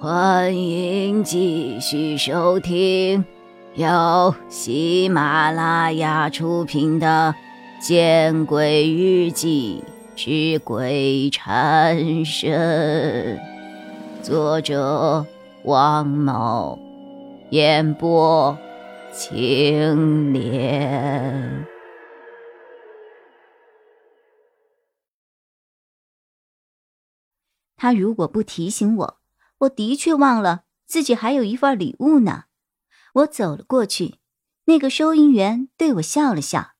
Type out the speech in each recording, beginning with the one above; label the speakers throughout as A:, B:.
A: 欢迎继续收听由喜马拉雅出品的《见鬼日记之鬼缠身》，作者王某，演播青莲。
B: 他如果不提醒我。我的确忘了自己还有一份礼物呢。我走了过去，那个收银员对我笑了笑：“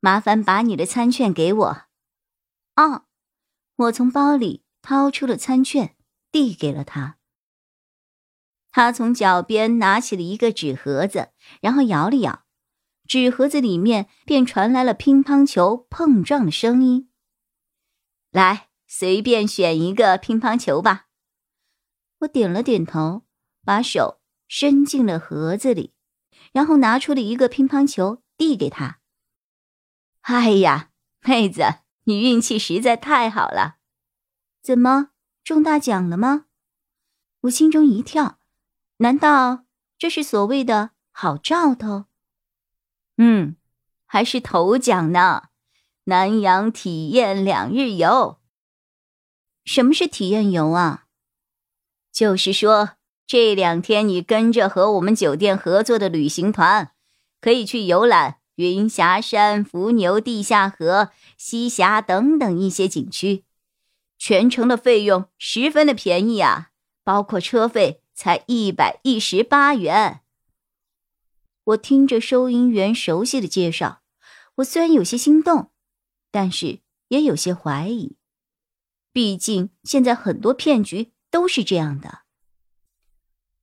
B: 麻烦把你的餐券给我。”哦，我从包里掏出了餐券，递给了他。他从脚边拿起了一个纸盒子，然后摇了摇，纸盒子里面便传来了乒乓球碰撞的声音。来，随便选一个乒乓球吧。我点了点头，把手伸进了盒子里，然后拿出了一个乒乓球递给他。哎呀，妹子，你运气实在太好了！怎么中大奖了吗？我心中一跳，难道这是所谓的好兆头？嗯，还是头奖呢，南洋体验两日游。什么是体验游啊？就是说，这两天你跟着和我们酒店合作的旅行团，可以去游览云霞山、伏牛地下河、西峡等等一些景区，全程的费用十分的便宜啊，包括车费才一百一十八元。我听着收银员熟悉的介绍，我虽然有些心动，但是也有些怀疑，毕竟现在很多骗局。都是这样的。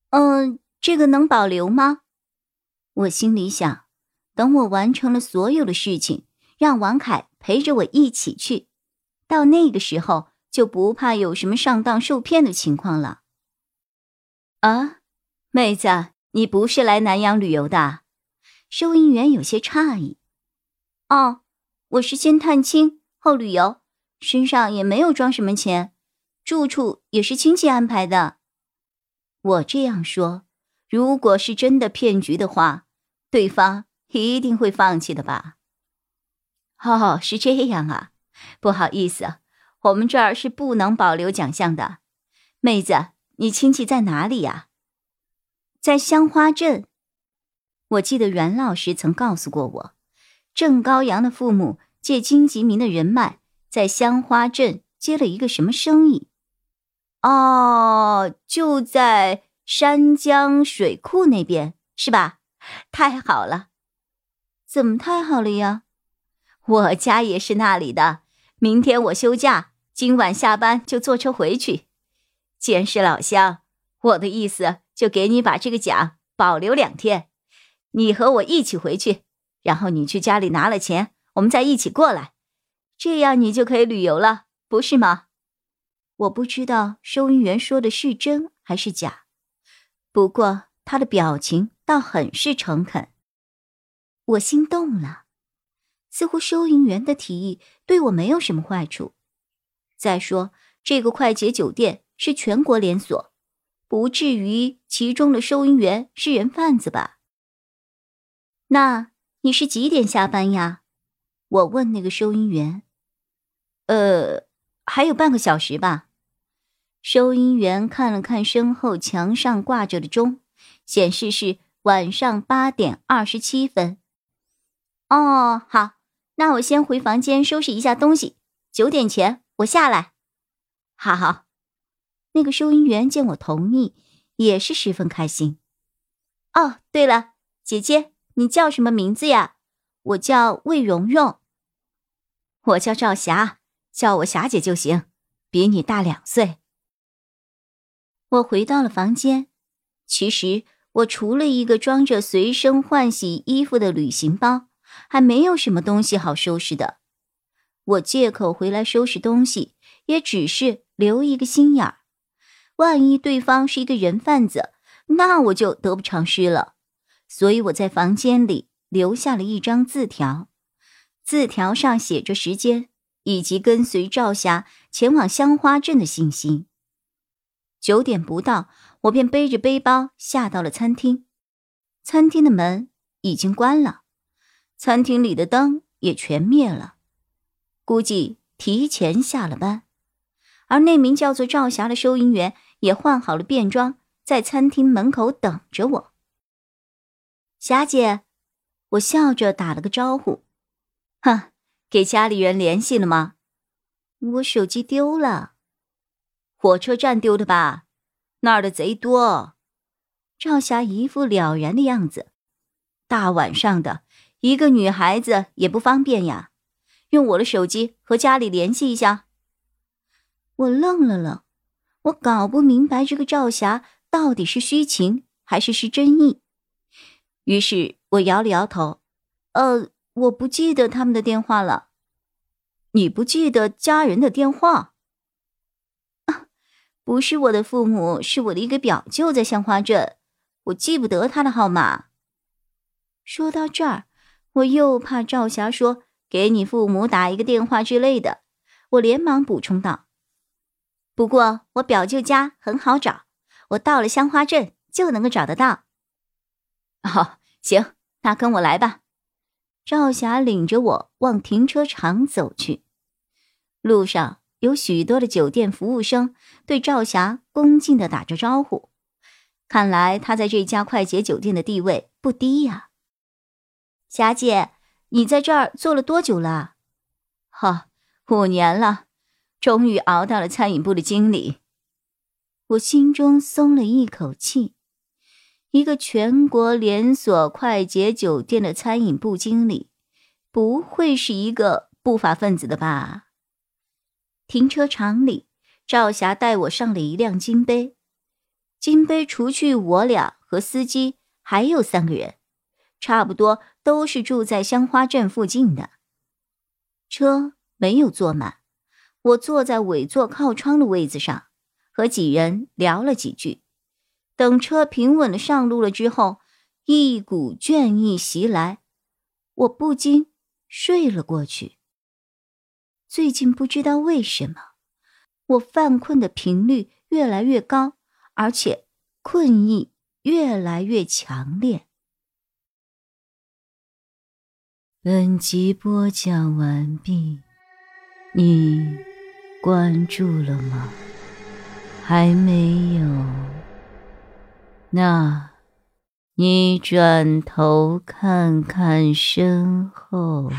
B: 嗯，这个能保留吗？我心里想，等我完成了所有的事情，让王凯陪着我一起去，到那个时候就不怕有什么上当受骗的情况了。啊，妹子，你不是来南阳旅游的？收银员有些诧异。哦，我是先探亲后旅游，身上也没有装什么钱。住处也是亲戚安排的。我这样说，如果是真的骗局的话，对方一定会放弃的吧？哦，是这样啊，不好意思，我们这儿是不能保留奖项的。妹子，你亲戚在哪里呀？在香花镇。我记得袁老师曾告诉过我，郑高阳的父母借金吉明的人脉，在香花镇接了一个什么生意。哦，就在山江水库那边，是吧？太好了，怎么太好了呀？我家也是那里的。明天我休假，今晚下班就坐车回去。既然是老乡，我的意思就给你把这个奖保留两天，你和我一起回去，然后你去家里拿了钱，我们再一起过来，这样你就可以旅游了，不是吗？我不知道收银员说的是真还是假，不过他的表情倒很是诚恳。我心动了，似乎收银员的提议对我没有什么坏处。再说，这个快捷酒店是全国连锁，不至于其中的收银员是人贩子吧？那你是几点下班呀？我问那个收银员。呃，还有半个小时吧。收银员看了看身后墙上挂着的钟，显示是晚上八点二十七分。哦，好，那我先回房间收拾一下东西，九点前我下来。好好，那个收银员见我同意，也是十分开心。哦，对了，姐姐，你叫什么名字呀？我叫魏蓉蓉。我叫赵霞，叫我霞姐就行，比你大两岁。我回到了房间，其实我除了一个装着随身换洗衣服的旅行包，还没有什么东西好收拾的。我借口回来收拾东西，也只是留一个心眼儿，万一对方是一个人贩子，那我就得不偿失了。所以我在房间里留下了一张字条，字条上写着时间以及跟随赵霞前往香花镇的信息。九点不到，我便背着背包下到了餐厅。餐厅的门已经关了，餐厅里的灯也全灭了，估计提前下了班。而那名叫做赵霞的收银员也换好了便装，在餐厅门口等着我。霞姐，我笑着打了个招呼。哼，给家里人联系了吗？我手机丢了。火车站丢的吧？那儿的贼多。赵霞一副了然的样子。大晚上的，一个女孩子也不方便呀。用我的手机和家里联系一下。我愣了愣，我搞不明白这个赵霞到底是虚情还是是真意。于是我摇了摇头，呃，我不记得他们的电话了。你不记得家人的电话？不是我的父母，是我的一个表舅在香花镇，我记不得他的号码。说到这儿，我又怕赵霞说给你父母打一个电话之类的，我连忙补充道：“不过我表舅家很好找，我到了香花镇就能够找得到。”哦，行，那跟我来吧。赵霞领着我往停车场走去，路上。有许多的酒店服务生对赵霞恭敬的打着招呼，看来她在这家快捷酒店的地位不低呀。霞姐，你在这儿做了多久了？哈，五年了，终于熬到了餐饮部的经理。我心中松了一口气，一个全国连锁快捷酒店的餐饮部经理，不会是一个不法分子的吧？停车场里，赵霞带我上了一辆金杯。金杯除去我俩和司机，还有三个人，差不多都是住在香花镇附近的。车没有坐满，我坐在尾座靠窗的位子上，和几人聊了几句。等车平稳的上路了之后，一股倦意袭来，我不禁睡了过去。最近不知道为什么，我犯困的频率越来越高，而且困意越来越强烈。
A: 本集播讲完毕，你关注了吗？还没有？那，你转头看看身后。